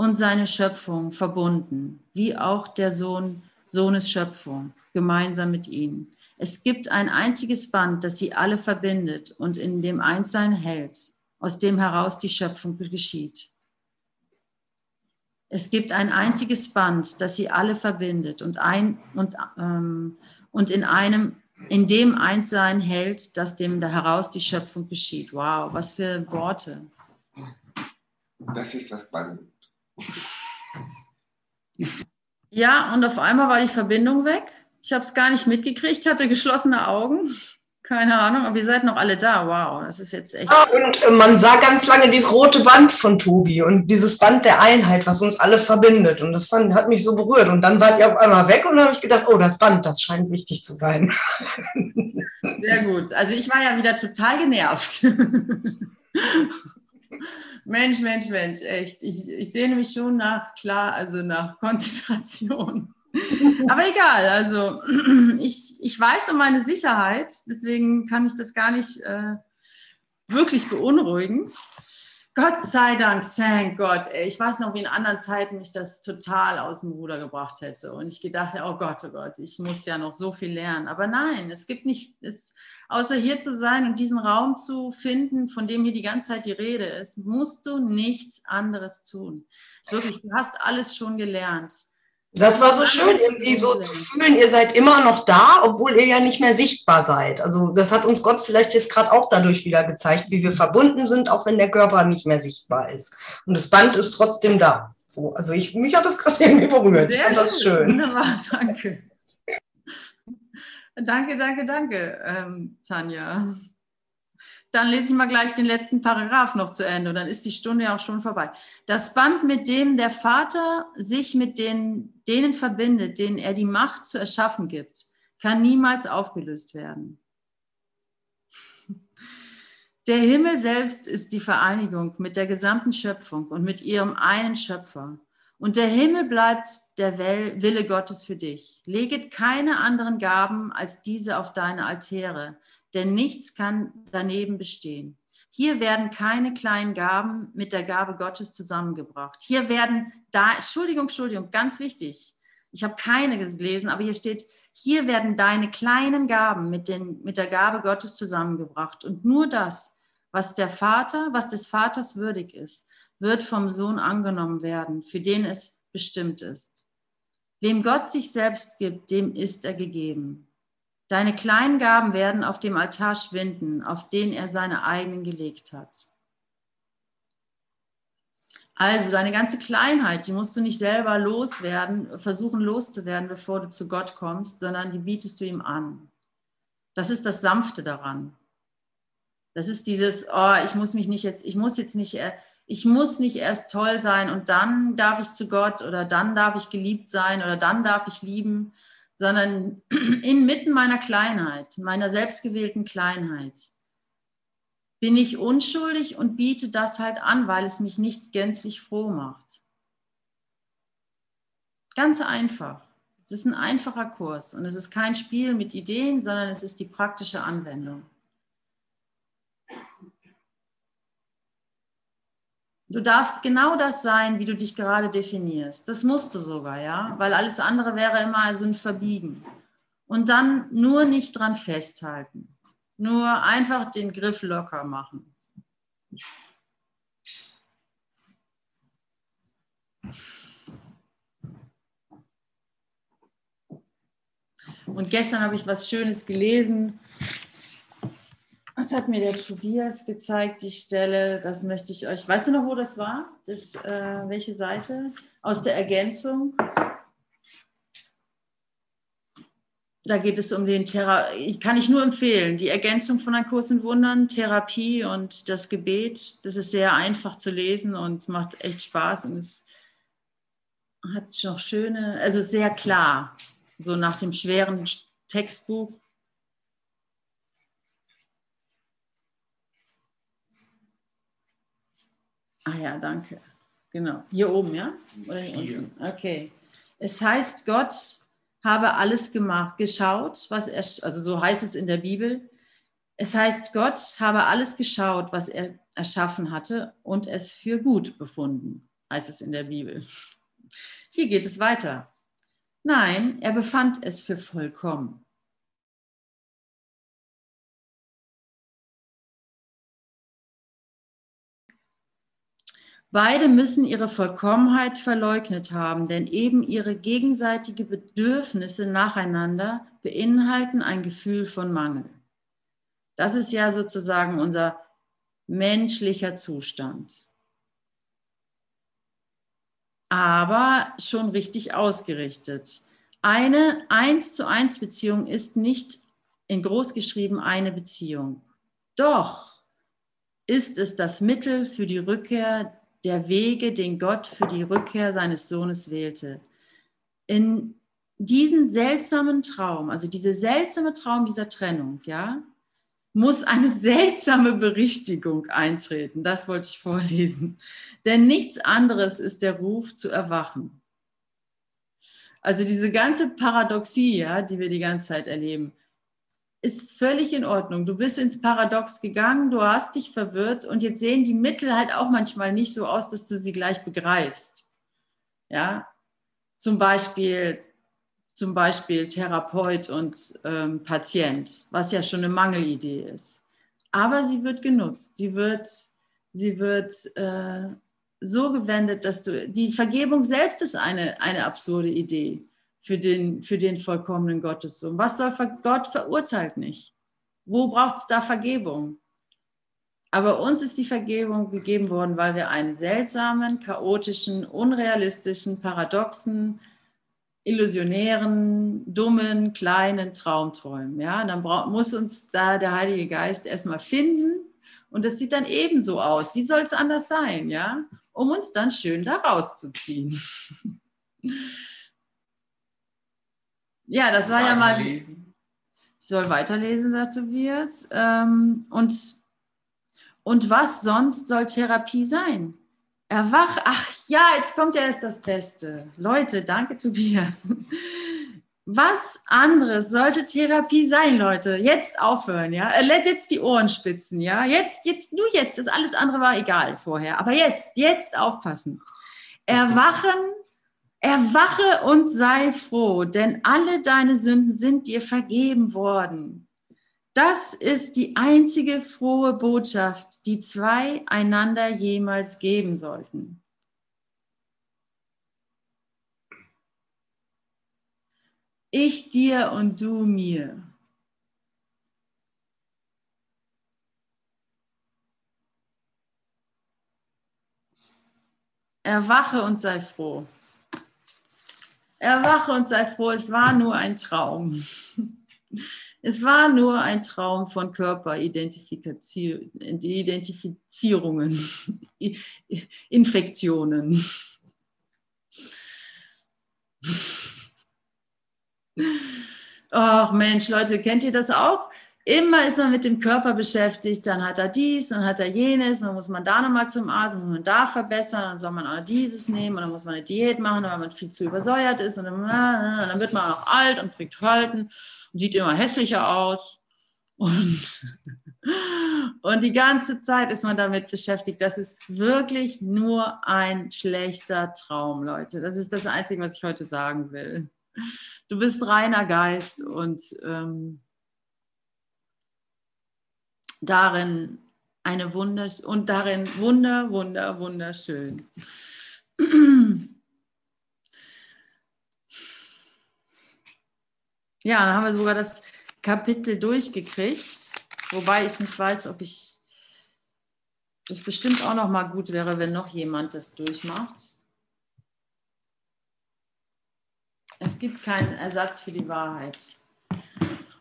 und seine Schöpfung verbunden, wie auch der Sohn, Sohnes Schöpfung, gemeinsam mit ihnen. Es gibt ein einziges Band, das sie alle verbindet und in dem Einssein hält, aus dem heraus die Schöpfung geschieht. Es gibt ein einziges Band, das sie alle verbindet und, ein, und, ähm, und in einem, in dem Einssein hält, das dem heraus die Schöpfung geschieht. Wow, was für Worte. Das ist das Band. Ja, und auf einmal war die Verbindung weg. Ich habe es gar nicht mitgekriegt, hatte geschlossene Augen. Keine Ahnung, aber ihr seid noch alle da. Wow, das ist jetzt echt. Ja, und man sah ganz lange dieses rote Band von Tobi und dieses Band der Einheit, was uns alle verbindet. Und das fand, hat mich so berührt. Und dann war die auf einmal weg und dann habe ich gedacht, oh, das Band, das scheint wichtig zu sein. Sehr gut. Also ich war ja wieder total genervt. Mensch, Mensch, Mensch, echt. Ich, ich sehne mich schon nach, klar, also nach Konzentration. Aber egal, also ich, ich weiß um meine Sicherheit, deswegen kann ich das gar nicht äh, wirklich beunruhigen. Gott sei Dank, thank Gott. Ich weiß noch, wie in anderen Zeiten mich das total aus dem Ruder gebracht hätte. Und ich gedacht, oh Gott, oh Gott, ich muss ja noch so viel lernen. Aber nein, es gibt nicht, es, außer hier zu sein und diesen Raum zu finden, von dem hier die ganze Zeit die Rede ist, musst du nichts anderes tun. Wirklich, du hast alles schon gelernt. Das war so schön, irgendwie so zu fühlen, ihr seid immer noch da, obwohl ihr ja nicht mehr sichtbar seid. Also das hat uns Gott vielleicht jetzt gerade auch dadurch wieder gezeigt, wie wir verbunden sind, auch wenn der Körper nicht mehr sichtbar ist. Und das Band ist trotzdem da. So, also ich, mich hat das gerade irgendwie berührt. Sehr ich fand das schön. Wunderbar, danke. Danke, danke, danke, ähm, Tanja. Dann lese ich mal gleich den letzten Paragraph noch zu Ende und dann ist die Stunde ja auch schon vorbei. Das Band, mit dem der Vater sich mit den, denen verbindet, denen er die Macht zu erschaffen gibt, kann niemals aufgelöst werden. Der Himmel selbst ist die Vereinigung mit der gesamten Schöpfung und mit ihrem einen Schöpfer. Und der Himmel bleibt der Wille Gottes für dich. Leget keine anderen Gaben als diese auf deine Altäre, denn nichts kann daneben bestehen. Hier werden keine kleinen Gaben mit der Gabe Gottes zusammengebracht. Hier werden da, Entschuldigung, Entschuldigung, ganz wichtig. Ich habe keine gelesen, aber hier steht, hier werden deine kleinen Gaben mit, den, mit der Gabe Gottes zusammengebracht. Und nur das, was der Vater, was des Vaters würdig ist, wird vom Sohn angenommen werden, für den es bestimmt ist. Wem Gott sich selbst gibt, dem ist er gegeben. Deine kleinen Gaben werden auf dem Altar schwinden, auf den er seine eigenen gelegt hat. Also deine ganze Kleinheit, die musst du nicht selber loswerden, versuchen loszuwerden, bevor du zu Gott kommst, sondern die bietest du ihm an. Das ist das Sanfte daran. Das ist dieses, oh, ich muss mich nicht jetzt, ich muss jetzt nicht ich muss nicht erst toll sein und dann darf ich zu Gott oder dann darf ich geliebt sein oder dann darf ich lieben, sondern inmitten meiner Kleinheit, meiner selbstgewählten Kleinheit, bin ich unschuldig und biete das halt an, weil es mich nicht gänzlich froh macht. Ganz einfach. Es ist ein einfacher Kurs und es ist kein Spiel mit Ideen, sondern es ist die praktische Anwendung. Du darfst genau das sein, wie du dich gerade definierst. Das musst du sogar, ja, weil alles andere wäre immer so ein Verbiegen. Und dann nur nicht dran festhalten. Nur einfach den Griff locker machen. Und gestern habe ich was Schönes gelesen. Das hat mir der Tobias gezeigt, die Stelle. Das möchte ich euch. Weißt du noch, wo das war? Das, äh, welche Seite? Aus der Ergänzung. Da geht es um den Thera kann ich nur empfehlen, die Ergänzung von Ein Kurs in Wundern, Therapie und das Gebet. Das ist sehr einfach zu lesen und macht echt Spaß und es hat noch schöne, also sehr klar so nach dem schweren Textbuch. Ah ja, danke. Genau. Hier oben, ja? Oder hier, hier. unten? Okay. Es heißt, Gott habe alles gemacht, geschaut, was er, also so heißt es in der Bibel. Es heißt, Gott habe alles geschaut, was er erschaffen hatte und es für gut befunden, heißt es in der Bibel. Hier geht es weiter. Nein, er befand es für vollkommen. Beide müssen ihre Vollkommenheit verleugnet haben, denn eben ihre gegenseitige Bedürfnisse nacheinander beinhalten ein Gefühl von Mangel. Das ist ja sozusagen unser menschlicher Zustand aber schon richtig ausgerichtet. Eine eins zu eins Beziehung ist nicht in groß geschrieben eine Beziehung. Doch ist es das Mittel für die Rückkehr der Wege, den Gott für die Rückkehr seines Sohnes wählte. In diesen seltsamen Traum, also diese seltsame Traum dieser Trennung, ja, muss eine seltsame Berichtigung eintreten. Das wollte ich vorlesen. Denn nichts anderes ist der Ruf zu erwachen. Also diese ganze Paradoxie, ja, die wir die ganze Zeit erleben, ist völlig in Ordnung. Du bist ins Paradox gegangen, du hast dich verwirrt und jetzt sehen die Mittel halt auch manchmal nicht so aus, dass du sie gleich begreifst. Ja, zum Beispiel zum Beispiel Therapeut und ähm, Patient, was ja schon eine Mangelidee ist. Aber sie wird genutzt, sie wird, sie wird äh, so gewendet, dass du, die Vergebung selbst ist eine, eine absurde Idee für den, für den vollkommenen Gottessohn. Was soll Gott verurteilt nicht? Wo braucht es da Vergebung? Aber uns ist die Vergebung gegeben worden, weil wir einen seltsamen, chaotischen, unrealistischen, paradoxen, illusionären, dummen, kleinen Traumträumen. Ja, dann muss uns da der Heilige Geist erstmal finden und das sieht dann ebenso aus. Wie soll es anders sein, ja? Um uns dann schön da rauszuziehen. ja, das war ja mal. Ich soll weiterlesen, sagt Tobias. Ähm, und, und was sonst soll Therapie sein? Erwach, ach ja, jetzt kommt ja erst das Beste. Leute, danke Tobias. Was anderes sollte Therapie sein, Leute? Jetzt aufhören, ja? Äh, jetzt die Ohren spitzen, ja? Jetzt, jetzt, nur jetzt. Das alles andere war egal vorher. Aber jetzt, jetzt aufpassen. Erwachen, erwache und sei froh, denn alle deine Sünden sind dir vergeben worden. Das ist die einzige frohe Botschaft, die zwei einander jemals geben sollten. Ich dir und du mir. Erwache und sei froh. Erwache und sei froh, es war nur ein Traum. Es war nur ein Traum von Körperidentifizierungen, Infektionen. Ach Mensch, Leute, kennt ihr das auch? Immer ist man mit dem Körper beschäftigt, dann hat er dies, dann hat er jenes, dann muss man da nochmal zum Arzt, dann muss man da verbessern, dann soll man auch dieses nehmen und dann muss man eine Diät machen, weil man viel zu übersäuert ist und dann, und dann wird man auch alt und kriegt Falten und sieht immer hässlicher aus. Und, und die ganze Zeit ist man damit beschäftigt. Das ist wirklich nur ein schlechter Traum, Leute. Das ist das Einzige, was ich heute sagen will. Du bist reiner Geist und ähm, darin eine Wunder und darin wunder, wunder, wunderschön. Ja, dann haben wir sogar das Kapitel durchgekriegt, wobei ich nicht weiß, ob ich das bestimmt auch noch mal gut wäre, wenn noch jemand das durchmacht. Es gibt keinen Ersatz für die Wahrheit.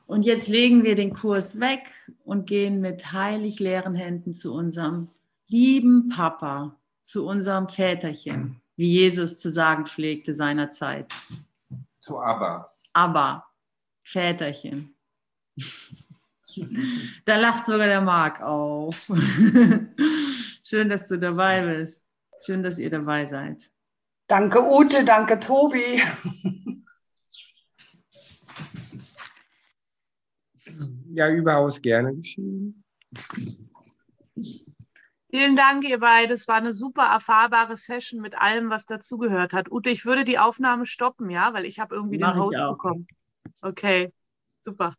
Und jetzt legen wir den Kurs weg und gehen mit heilig leeren Händen zu unserem lieben Papa, zu unserem Väterchen, wie Jesus zu sagen pflegte seinerzeit. Zu Abba. Abba, Väterchen. Da lacht sogar der Marc auf. Schön, dass du dabei bist. Schön, dass ihr dabei seid. Danke Ute, danke Tobi. Ja, überaus gerne geschehen. Vielen Dank, ihr beide. Es war eine super erfahrbare Session mit allem, was dazugehört hat. Ute, ich würde die Aufnahme stoppen, ja, weil ich habe irgendwie Mach den auch. bekommen. Okay, super.